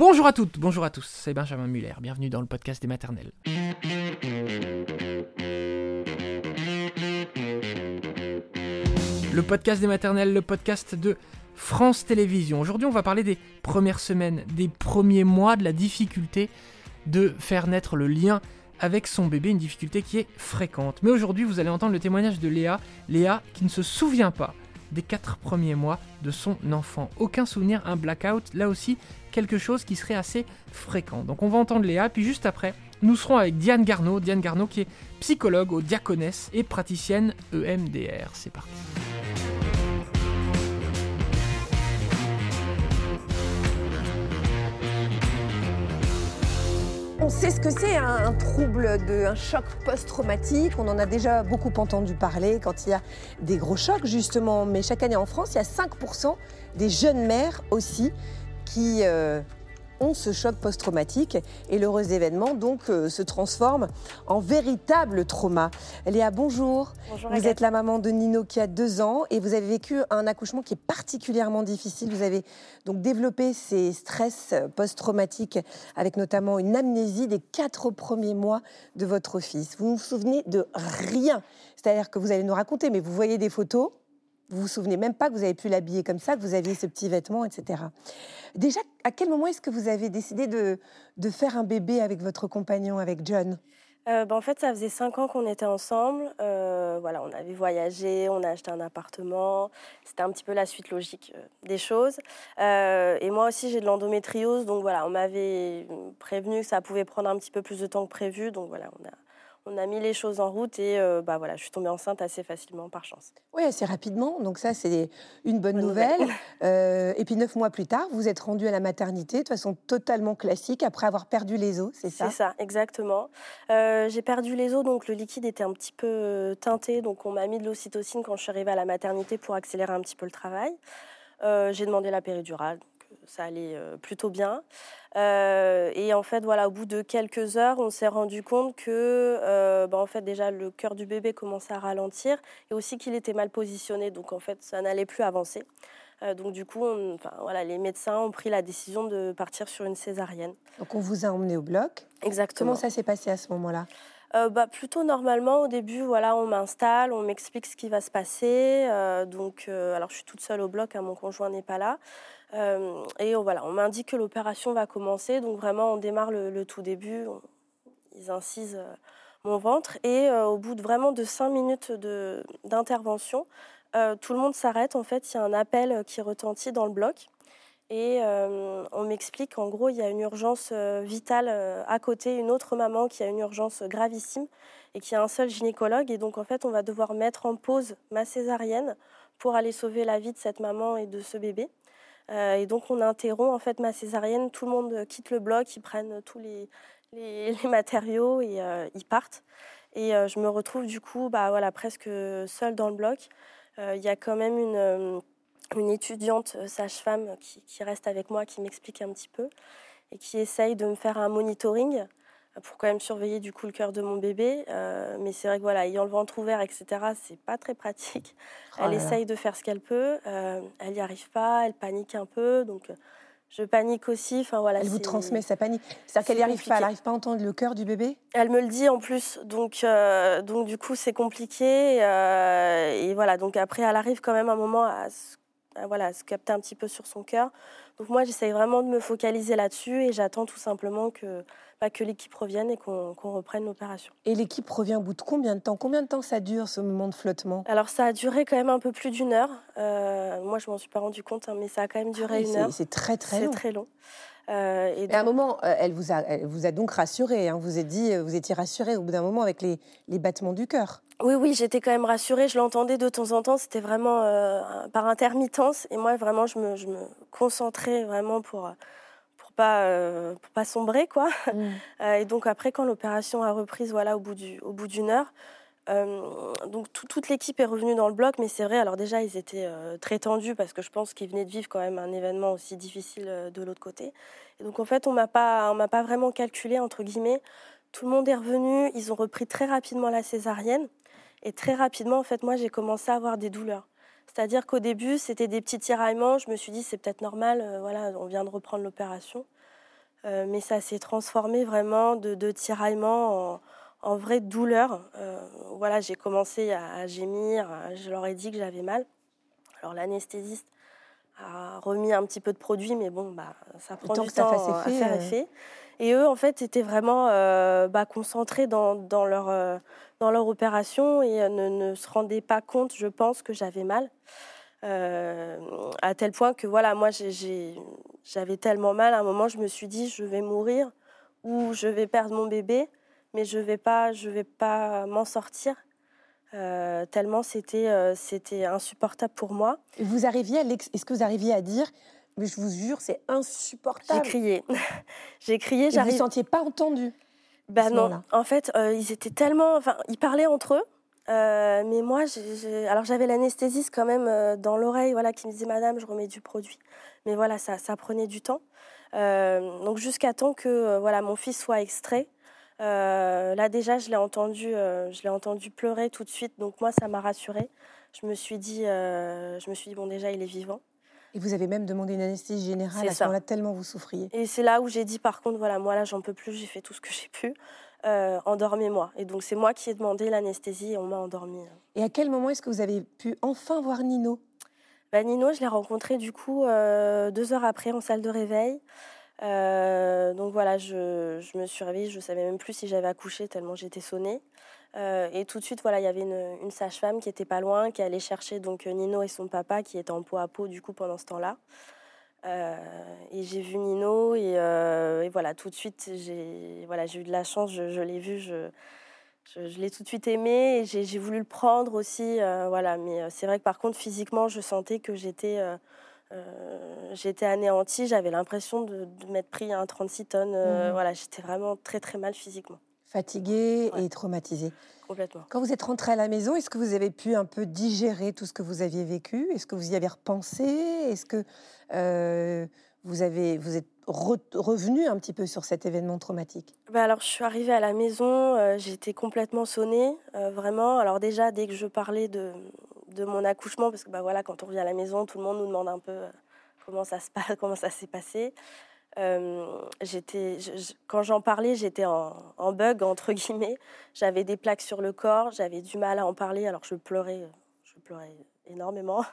Bonjour à toutes, bonjour à tous, c'est Benjamin Muller, bienvenue dans le podcast des maternelles. Le podcast des maternelles, le podcast de France Télévisions. Aujourd'hui, on va parler des premières semaines, des premiers mois, de la difficulté de faire naître le lien avec son bébé, une difficulté qui est fréquente. Mais aujourd'hui, vous allez entendre le témoignage de Léa, Léa qui ne se souvient pas des quatre premiers mois de son enfant. Aucun souvenir, un blackout, là aussi quelque chose qui serait assez fréquent. Donc on va entendre Léa, puis juste après, nous serons avec Diane Garneau, Diane Garneau qui est psychologue au Diaconesse et praticienne EMDR. C'est parti. On sait ce que c'est un, un trouble, de, un choc post-traumatique. On en a déjà beaucoup entendu parler quand il y a des gros chocs, justement. Mais chaque année en France, il y a 5% des jeunes mères aussi qui euh, ont ce choc post-traumatique et l'heureux événement donc euh, se transforme en véritable trauma. Léa, bonjour. Bonjour, Vous Agathe. êtes la maman de Nino qui a deux ans et vous avez vécu un accouchement qui est particulièrement difficile. Vous avez donc développé ces stress post-traumatiques avec notamment une amnésie des quatre premiers mois de votre fils. Vous ne vous souvenez de rien. C'est-à-dire que vous allez nous raconter, mais vous voyez des photos, vous vous souvenez même pas que vous avez pu l'habiller comme ça, que vous aviez ce petit vêtement, etc. Déjà, à quel moment est-ce que vous avez décidé de, faire un bébé avec votre compagnon, avec John? Euh, bah, en fait, ça faisait cinq ans qu'on était ensemble. Euh, voilà, on avait voyagé, on a acheté un appartement. C'était un petit peu la suite logique euh, des choses. Et moi aussi, j'ai de l'endométriose, donc voilà, on m'avait prévenu que ça pouvait prendre un petit peu plus de temps que prévu. Donc voilà, on a, on a mis les choses en route et euh, bah voilà, je suis tombée enceinte assez facilement par chance. Oui, assez rapidement. Donc ça, c'est une bonne, Bonne nouvelle. nouvelle. Euh, et puis neuf mois plus tard, vous êtes rendu à la maternité de façon totalement classique après avoir perdu les os, c'est ça? C'est ça, exactement. Euh, j'ai perdu les os, donc le liquide était un petit peu teinté, donc on m'a mis de l'ocytocine quand je suis arrivée à la maternité pour accélérer un petit peu le travail. J'ai demandé la péridurale, ça allait euh, plutôt bien. Euh, et en fait, voilà, au bout de quelques heures, on s'est rendu compte que, euh, bah, en fait, déjà le cœur du bébé commençait à ralentir et aussi qu'il était mal positionné, donc en fait, ça n'allait plus avancer. Euh, donc du coup, on- enfin, voilà, les médecins ont pris la décision de partir sur une césarienne. Donc on vous a emmené au bloc. Exactement. Comment ça s'est passé à ce moment-là? Euh, bah, plutôt normalement au début voilà on m'installe on m'explique ce qui va se passer euh, donc euh, alors je suis toute seule au bloc hein, mon conjoint n'est pas là Euh, et on, voilà on m'indique que l'opération va commencer. Donc vraiment on démarre le, tout début. Ils incisent euh, mon ventre. Et euh, au bout de vraiment de cinq minutes de- d'intervention tout le monde s'arrête. En fait il y a un appel qui retentit dans le bloc. Et on m'explique qu'en gros, il y a une urgence vitale à côté, une autre maman qui a une urgence gravissime et qui a un seul gynécologue. Et donc, en fait, on va devoir mettre en pause ma césarienne pour aller sauver la vie de cette maman et de ce bébé. Euh, et donc, on interrompt en fait ma césarienne. Tout le monde quitte le bloc, ils prennent tous les, matériaux et euh, ils partent. Et euh, je me retrouve du coup, bah, voilà, presque seule dans le bloc. Euh, Il y a quand même une. euh, étudiante euh, sage-femme qui, reste avec moi, qui m'explique un petit peu et qui essaye de me faire un monitoring euh, pour quand même surveiller du coup le cœur de mon bébé. Euh, mais c'est vrai que voilà, ayant le ventre ouvert, etc., c'est pas très pratique. Oh elle essaye de faire ce qu'elle peut, euh, elle n'y arrive pas, elle panique un peu, donc euh, je panique aussi. Enfin voilà. Elle vous transmet sa panique. C'est-à-dire qu'elle n'y arrive pas, elle n'arrive pas à entendre le cœur du bébé? Elle me le dit en plus, donc, euh, donc du coup c'est compliqué. et voilà, donc après elle arrive quand même un moment à, se- voilà, à se capter un petit peu sur son cœur. Donc moi j'essaye vraiment de me focaliser là-dessus et j'attends tout simplement que, bah, que l'équipe revienne et qu'on reprenne l'opération. Et l'équipe revient au bout de combien de temps? Combien de temps ça dure ce moment de flottement? Alors ça a duré quand même un peu plus d'une heure. Euh, moi je m'en suis pas rendu compte, hein, mais ça a quand même duré Ah une c'est- heure. C'est très très C'est long. très long. Euh, et Et à un donc- moment, euh, elle vous a, elle vous a donc rassuré. Hein, vous, a dit, euh, vous étiez rassuré au bout d'un moment avec les, les battements du cœur. Oui, oui, j'étais quand même rassurée. Je l'entendais de temps en temps. C'était vraiment euh, par intermittence. Et moi, vraiment, je me, je me concentrais vraiment pour pour pas euh, pour pas sombrer, quoi. Euh, et donc après, quand l'opération a reprise, voilà, au bout du au bout d'une heure. Euh, donc tout- toute l'équipe est revenue dans le bloc, mais c'est vrai. Alors déjà, ils étaient euh, très tendus parce que je pense qu'ils venaient de vivre quand même un événement aussi difficile euh, de l'autre côté. Donc en fait, on m'a pas, on m'a pas vraiment calculé entre guillemets. Tout le monde est revenu. Ils ont repris très rapidement la césarienne. Et très rapidement, en fait, moi, j'ai commencé à avoir des douleurs. C'est-à-dire qu'au début, c'était des petits tiraillements. Je me suis dit, c'est peut-être normal. voilà, on vient de reprendre l'opération. mais ça s'est transformé vraiment de, de tiraillement en, en vraie douleur. voilà, j'ai commencé à, gémir, je leur ai dit que j'avais mal. Alors l'anesthésiste a remis un petit peu de produit, mais bon, bah, ça prend du temps, à faire effet. Et eux, en fait, étaient vraiment bah, concentrés dans, dans leur dans leur opération et ne, ne, se rendaient pas compte, je pense, que j'avais mal. Euh, à tel point que voilà, moi j'avais tellement mal, à un moment je me suis dit je vais mourir ou je vais perdre mon bébé, mais je vais pas, je vais pas m'en sortir. Euh, tellement c'était euh, c'était insupportable pour moi. Vous arriviez à est-ce que vous arriviez à dire mais je vous jure c'est insupportable. J'ai crié, j'ai crié. Vous ne sentiez pas entendu bah non, en fait, euh, ils étaient tellement. Enfin, ils parlaient entre eux. Mais moi, alors j'avais l'anesthésiste quand même dans l'oreille, voilà, qui me disait Madame, je remets du produit. Mais voilà, ça, ça prenait du temps. donc jusqu'à temps que voilà mon fils soit extrait. Là déjà, je l'ai entendu, je l'ai entendu pleurer tout de suite. Donc moi, ça m'a rassurée. Je me suis dit, je me suis dit bon déjà, il est vivant. Et vous avez même demandé une anesthésie générale à ce moment-là, tellement vous souffriez. Et c'est là où j'ai dit, par contre, voilà, moi là, j'en peux plus, j'ai fait tout ce que j'ai pu. Euh, endormez-moi. Et donc, c'est moi qui ai demandé l'anesthésie et on m'a endormi. Et à quel moment est-ce que vous avez pu enfin voir Nino? Bah, Nino, je l'ai rencontré du coup euh, deux heures après en salle de réveil. Euh, donc voilà, je, me suis réveillée, je ne savais même plus si j'avais accouché tellement j'étais sonnée. Euh, et tout de suite, voilà, il y avait une, sage-femme qui était pas loin, qui allait chercher donc euh, Nino et son papa qui étaient en peau à peau du coup pendant ce temps-là. Et j'ai vu Nino et, voilà, tout de suite, j'ai voilà, eu de la chance, je, l'ai vu, je, je, l'ai tout de suite aimé et j'ai voulu le prendre aussi. voilà, mais c'est vrai que par contre, physiquement, je sentais que j'étais j'étais anéantie, j'avais l'impression de, m'être pris un 36 tonnes. Mmh. Voilà, j'étais vraiment très très mal physiquement fatigué et traumatisé. Complètement. Quand vous êtes rentré à la maison, est-ce que vous avez pu un peu digérer tout ce que vous aviez vécu? Est-ce que vous y avez repensé? Est-ce que euh, vous, avez, vous êtes revenu un petit peu sur cet événement traumatique? Bah Alors, je suis arrivée à la maison, euh, j'étais complètement sonnée, euh, vraiment. Alors déjà, dès que je parlais de, de mon accouchement, parce que bah, voilà, quand on revient à la maison, tout le monde nous demande un peu comment ça se passe, comment ça s'est passé. Euh, j'étais, quand j'en parlais, j'étais en, bug entre guillemets. J'avais des plaques sur le corps, j'avais du mal à en parler, alors je pleurais, je pleurais énormément.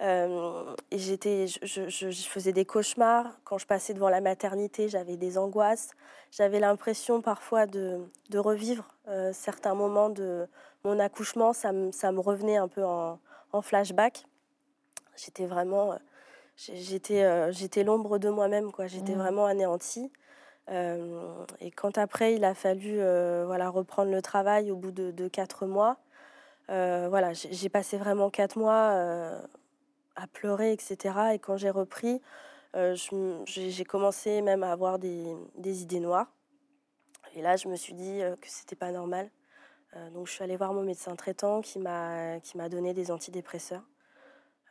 Euh, et j'étais, je, faisais des cauchemars. Quand je passais devant la maternité, j'avais des angoisses. J'avais l'impression parfois de, revivre euh, certains moments de mon accouchement. Ça, me, ça me revenait un peu en, en flashback. J'étais vraiment j'étais euh, j'étais l'ombre de moi-même quoi j'étais mmh. vraiment anéantie euh, et quand après il a fallu euh, voilà reprendre le travail au bout de, quatre mois voilà j'ai passé vraiment quatre mois à pleurer etc et quand j'ai repris j'ai commencé même à avoir des, des, idées noires et là je me suis dit que c'était pas normal donc je suis allée voir mon médecin traitant qui m'a qui m'a donné des antidépresseurs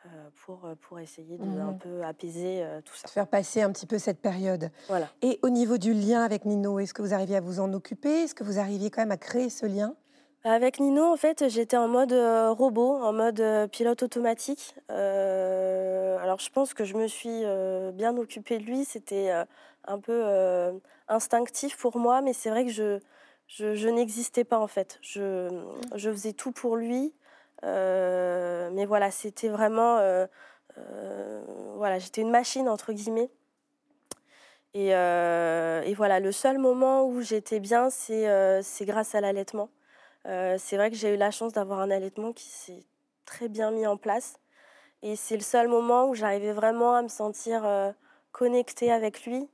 euh, pour, euh, pour essayer de un mmh peu apaiser euh, tout ça. Faire passer un petit peu cette période. Voilà. Et au niveau du lien avec Nino, est-ce que vous arriviez à vous en occuper? Est-ce que vous arriviez quand même à créer ce lien? Avec Nino, en fait, j'étais en mode robot, en mode pilote automatique. alors, je pense que je me suis bien occupée de lui. C'était un peu instinctif pour moi, mais c'est vrai que je, je, n'existais pas, en fait. Je, je faisais tout pour lui. Euh, mais voilà, c'était vraiment. Euh, euh, voilà, j'étais une machine, entre guillemets. Et, et, voilà, le seul moment où j'étais bien, c'est grâce à l'allaitement. c'est vrai que j'ai eu la chance d'avoir un allaitement qui s'est très bien mis en place. Et c'est le seul moment où j'arrivais vraiment à me sentir connectée avec lui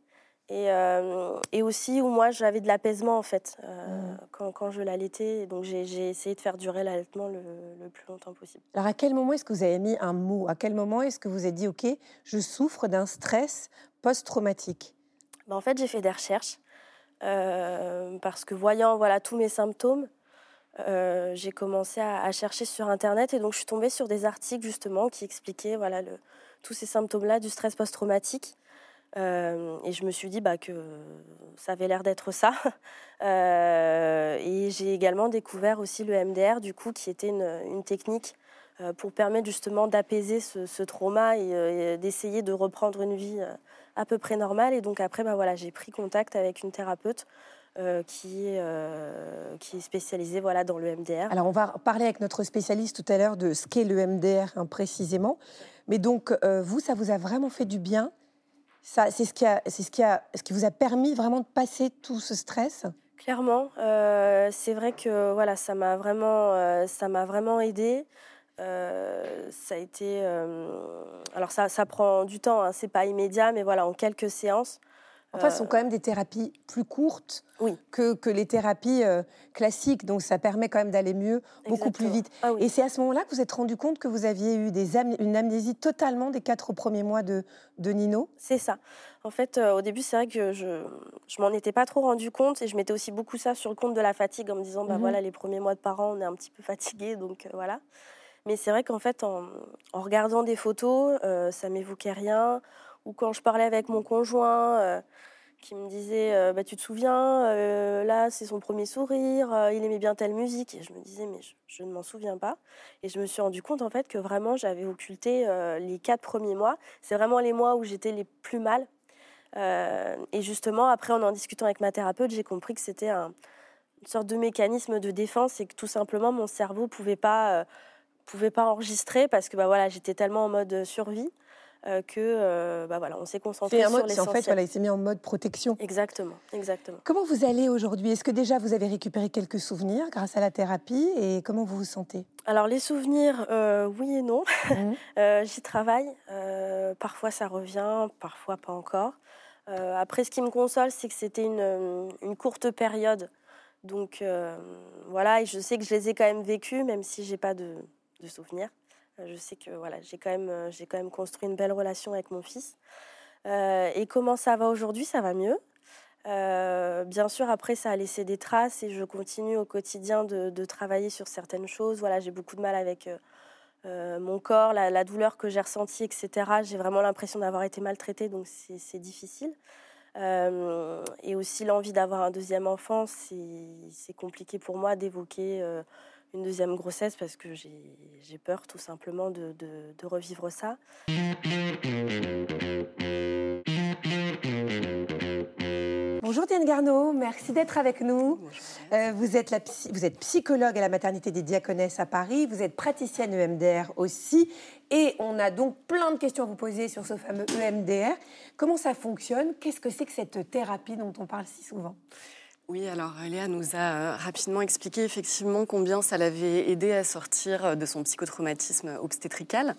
et, euh, et, aussi où moi j'avais de l'apaisement en fait euh, mmh. quand, quand, je l'allaitais. Donc j'ai essayé de faire durer l'allaitement le, le, plus longtemps possible. Alors à quel moment est-ce que vous avez mis un mot? À quel moment est-ce que vous avez dit ok, je souffre d'un stress post-traumatique ben, En fait j'ai fait des recherches euh, parce que voyant voilà tous mes symptômes, j'ai commencé à, à, chercher sur internet et donc je suis tombée sur des articles justement qui expliquaient voilà le, tous ces symptômes-là du stress post-traumatique. Euh, et je me suis dit bah, que ça avait l'air d'être ça. Euh, et j'ai également découvert aussi le MDR, du coup, qui était une, technique euh, pour permettre justement d'apaiser ce, trauma et, d'essayer de reprendre une vie à peu près normale. Et donc après, bah, voilà, j'ai pris contact avec une thérapeute qui, qui est spécialisée voilà, dans le MDR. Alors on va parler avec notre spécialiste tout à l'heure de ce qu'est le MDR hein, précisément. Mais donc vous, ça vous a vraiment fait du bien c'est ce qui a, c'est ce qui a, ce qui vous a permis vraiment de passer tout ce stress? Clairement, c'est vrai que voilà, ça m'a vraiment, ça m'a vraiment aidé. ça a été, alors ça, ça, prend du temps, hein, c'est pas immédiat, mais voilà, en quelques séances, Enfin, ce sont quand même des thérapies plus courtes que, que, les thérapies euh, classiques, donc ça permet quand même d'aller mieux, beaucoup plus vite. Ah Et c'est à ce moment-là que vous êtes rendu compte que vous aviez eu des une amnésie totalement des quatre premiers mois de, de Nino? C'est ça. En fait, euh, au début, c'est vrai que je ne m'en étais pas trop rendu compte et je mettais aussi beaucoup ça sur le compte de la fatigue en me disant, bah mhm. voilà, les premiers mois de parents, on est un petit peu fatigué, donc euh, voilà. Mais c'est vrai qu'en fait, en, en, regardant des photos, ça m'évoquait rien ou quand je parlais avec mon conjoint euh, qui me disait euh, bah, Tu te souviens, euh, là, c'est son premier sourire, il aimait bien telle musique. Et je me disais Mais je, ne m'en souviens pas. Et je me suis rendu compte, en fait, que vraiment, j'avais occulté les quatre premiers mois. C'est vraiment les mois où j'étais les plus mal. et justement, après, en en discutant avec ma thérapeute, j'ai compris que c'était un, une sorte de mécanisme de défense et que tout simplement, mon cerveau ne pouvait pas pouvait pas enregistrer parce que bah voilà j'étais tellement en mode survie euh, que euh, bah voilà, on s'est concentré sur l'essentiel. En fait, voilà, il s'est mis en mode protection. Exactement, exactement. Comment vous allez aujourd'hui? Est-ce que déjà vous avez récupéré quelques souvenirs grâce à la thérapie? Et comment vous vous sentez? Alors les souvenirs, euh, oui et non. Mmh. J'y travaille. parfois ça revient, parfois pas encore. après, ce qui me console, c'est que c'était une, une, courte période. Donc voilà, et je sais que je les ai quand même vécus, même si j'ai pas de, de souvenirs. Euh, je sais que voilà, j'ai quand, même, euh, j'ai quand même construit une belle relation avec mon fils. Euh, et comment ça va aujourd'hui Ça va mieux? bien sûr, après, ça a laissé des traces et je continue au quotidien de, travailler sur certaines choses. Voilà, j'ai beaucoup de mal avec mon corps, la, douleur que j'ai ressentie, etc. J'ai vraiment l'impression d'avoir été maltraitée, donc c'est difficile. et aussi l'envie d'avoir un deuxième enfant, c'est compliqué pour moi d'évoquer une deuxième grossesse parce que j'ai peur tout simplement de, de, revivre ça. Bonjour Diane Garneau, merci d'être avec nous. Euh, vous, êtes la vous êtes psychologue à la maternité des Diaconesses à Paris, vous êtes praticienne EMDR aussi, et on a donc plein de questions à vous poser sur ce fameux EMDR. Comment ça fonctionne? Qu'est-ce que c'est que cette thérapie dont on parle si souvent? Oui, alors Léa nous a euh, rapidement expliqué effectivement combien ça l'avait aidé à sortir euh, de son psychotraumatisme obstétrical.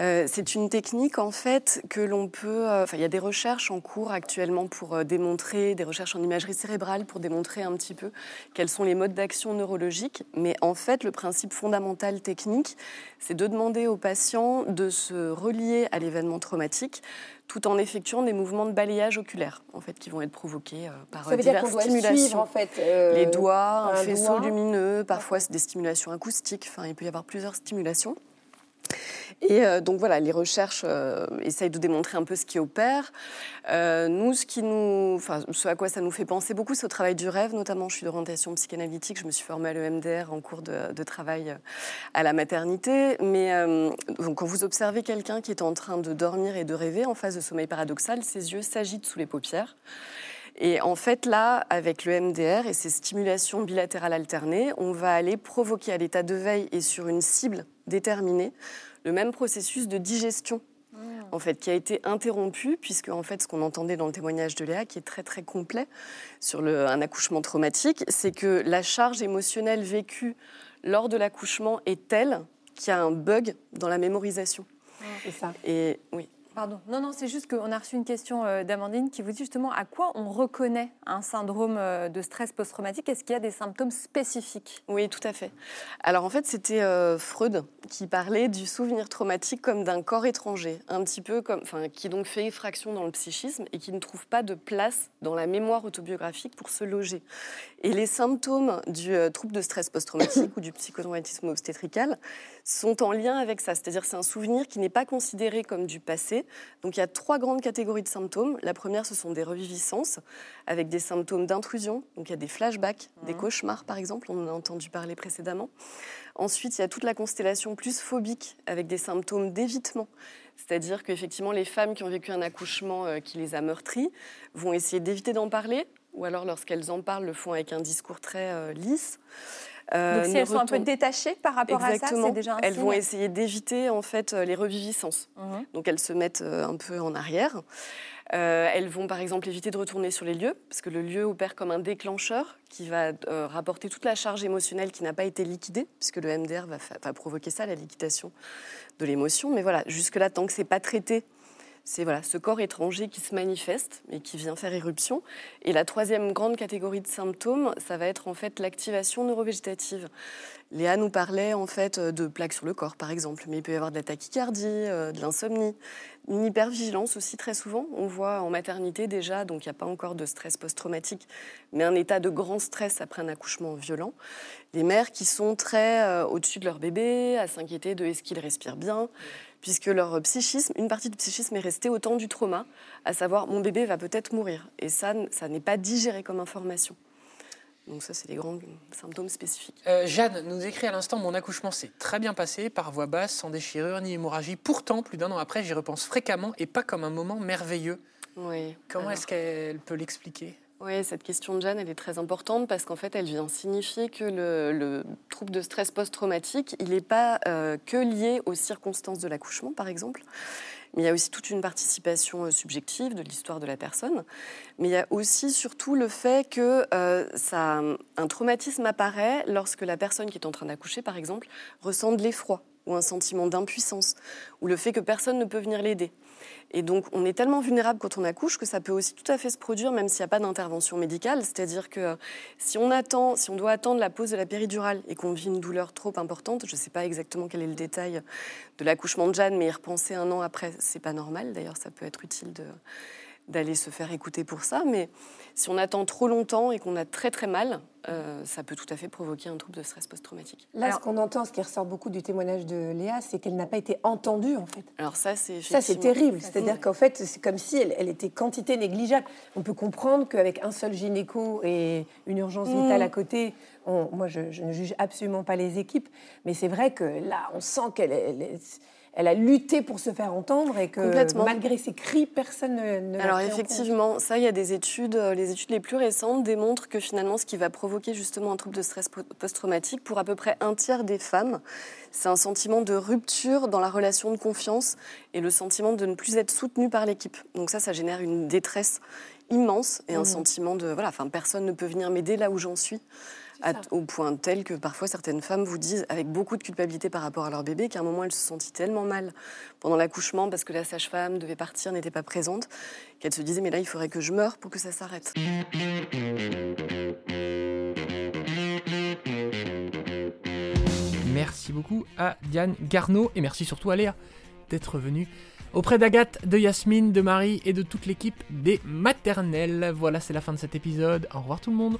Euh, c'est une technique en fait que l'on peut. Enfin, il y a des recherches en cours actuellement pour démontrer, des recherches en imagerie cérébrale pour démontrer un petit peu quels sont les modes d'action neurologiques. Mais en fait, le principe fondamental technique, c'est de demander aux patients de se relier à l'événement traumatique tout en effectuant des mouvements de balayage oculaire, en fait, qui vont être provoqués euh, par Ça diverses stimulations. en fait, euh, les doigts, un, faisceau lumineux, parfois des stimulations acoustiques. Enfin, il peut y avoir plusieurs stimulations. Et euh, donc voilà, les recherches euh, essayent de démontrer un peu ce qui opère. Euh, nous, ce, à quoi ça nous fait penser beaucoup, c'est au travail du rêve, notamment. Je suis d'orientation psychanalytique, je me suis formée à l'EMDR en cours de, travail à la maternité. Mais quand vous observez quelqu'un qui est en train de dormir et de rêver en phase de sommeil paradoxal, ses yeux s'agitent sous les paupières. Et en fait, là, avec le MDR et ces stimulations bilatérales alternées, on va aller provoquer à l'état de veille et sur une cible déterminée le même processus de digestion en fait, qui a été interrompu, puisque en fait, ce qu'on entendait dans le témoignage de Léa, qui est très très complet sur le, un accouchement traumatique, c'est que la charge émotionnelle vécue lors de l'accouchement est telle qu'il y a un bug dans la mémorisation. C'est ça. Et oui. Non, non, c'est juste qu'on a reçu une question euh, d'Amandine qui vous dit justement à quoi on reconnaît un syndrome euh, de stress post-traumatique. Est-ce qu'il y a des symptômes spécifiques? Oui, tout à fait. Alors en fait, c'était euh, Freud qui parlait du souvenir traumatique comme d'un corps étranger, un petit peu comme, enfin, qui donc fait effraction dans le psychisme et qui ne trouve pas de place dans la mémoire autobiographique pour se loger. Et les symptômes du trouble de stress post-traumatique ou du psychotraumatisme obstétrical sont en lien avec ça. C'est-à-dire c'est un souvenir qui n'est pas considéré comme du passé. Donc il y a trois grandes catégories de symptômes. La première, ce sont des reviviscences avec des symptômes d'intrusion. Donc il y a des flashbacks, des mmh. cauchemars par exemple, on en a entendu parler précédemment. Ensuite, il y a toute la constellation plus phobique avec des symptômes d'évitement. C'est-à-dire qu'effectivement, les femmes qui ont vécu un accouchement euh, qui les a meurtries vont essayer d'éviter d'en parler, ou alors lorsqu'elles en parlent, le font avec un discours très euh, lisse. Euh, Donc si elles sont un peu détachées par rapport à ça, c'est déjà un Elles vont essayer d'éviter en fait les reviviscences. Mhm. Donc elles se mettent un peu en arrière. Euh, elles vont par exemple éviter de retourner sur les lieux, parce que le lieu opère comme un déclencheur qui va euh, rapporter toute la charge émotionnelle qui n'a pas été liquidée, puisque le MDR va, provoquer ça, la liquidation de l'émotion. Mais voilà, jusque-là, tant que c'est pas traité, c'est voilà, ce corps étranger qui se manifeste et qui vient faire éruption. Et la troisième grande catégorie de symptômes, ça va être en fait l'activation neurovégétative. Léa nous parlait en fait de plaques sur le corps, par exemple, mais il peut y avoir de la tachycardie, euh, de l'insomnie, une hypervigilance aussi très souvent. On voit en maternité déjà, donc il n'y a pas encore de stress post-traumatique, mais un état de grand stress après un accouchement violent. Les mères qui sont très euh, au-dessus de leur bébé, à s'inquiéter de est-ce qu'il respire bien, puisque leur psychisme, une partie du psychisme est restée au temps du trauma, à savoir mon bébé va peut-être mourir. Et ça, ça n'est pas digéré comme information. Donc ça, c'est des grands symptômes spécifiques. Euh, Jeanne nous écrit à l'instant, mon accouchement s'est très bien passé, par voie basse, sans déchirure ni hémorragie. Pourtant, plus d'un an après, j'y repense fréquemment et pas comme un moment merveilleux. Oui. Comment est-ce qu'elle peut l'expliquer? Oui, cette question de Jeanne, elle est très importante parce qu'en fait, elle vient signifier que le, trouble de stress post-traumatique, il n'est pas euh, que lié aux circonstances de l'accouchement, par exemple, mais il y a aussi toute une participation euh, subjective de l'histoire de la personne. Mais il y a aussi surtout le fait que euh, ça, un traumatisme apparaît lorsque la personne qui est en train d'accoucher, par exemple, ressent de l'effroi ou un sentiment d'impuissance, ou le fait que personne ne peut venir l'aider. Et donc, on est tellement vulnérable quand on accouche que ça peut aussi tout à fait se produire, même s'il n'y a pas d'intervention médicale. C'est-à-dire que si on attend, si on doit attendre la pause de la péridurale et qu'on vit une douleur trop importante, je ne sais pas exactement quel est le détail de l'accouchement de Jeanne, mais y repenser un an après, c'est pas normal. D'ailleurs, ça peut être utile de d'aller se faire écouter pour ça. Mais si on attend trop longtemps et qu'on a très très mal, euh, ça peut tout à fait provoquer un trouble de stress post-traumatique. Là, ce qu'on entend, ce qui ressort beaucoup du témoignage de Léa, c'est qu'elle n'a pas été entendue en fait. Alors ça, c'est ça, c'est terrible. C'est-à-dire qu'en fait, c'est comme si elle, était quantité négligeable. On peut comprendre qu'avec un seul gynéco et une urgence mmh. vitale à côté, moi, je, ne juge absolument pas les équipes, mais c'est vrai que là, on sent qu'elle est elle a lutté pour se faire entendre et que malgré ses cris, personne ne, ne Alors effectivement, ça, il y a des études, euh, les études les plus récentes démontrent que finalement, ce qui va provoquer justement un trouble de stress post-traumatique pour à peu près un tiers des femmes, c'est un sentiment de rupture dans la relation de confiance et le sentiment de ne plus être soutenu par l'équipe. Donc ça, ça génère une détresse immense et un mmh. sentiment de voilà, enfin personne ne peut venir m'aider là où j'en suis au point tel que parfois certaines femmes vous disent, avec beaucoup de culpabilité par rapport à leur bébé, qu'à un moment elles se sentaient tellement mal pendant l'accouchement parce que la sage-femme devait partir, n'était pas présente, qu'elles se disaient mais là il faudrait que je meure pour que ça s'arrête. Merci beaucoup à Diane Garneau et merci surtout à Léa d'être venue auprès d'Agathe, de Yasmine, de Marie et de toute l'équipe des maternelles. Voilà, c'est la fin de cet épisode. Au revoir tout le monde.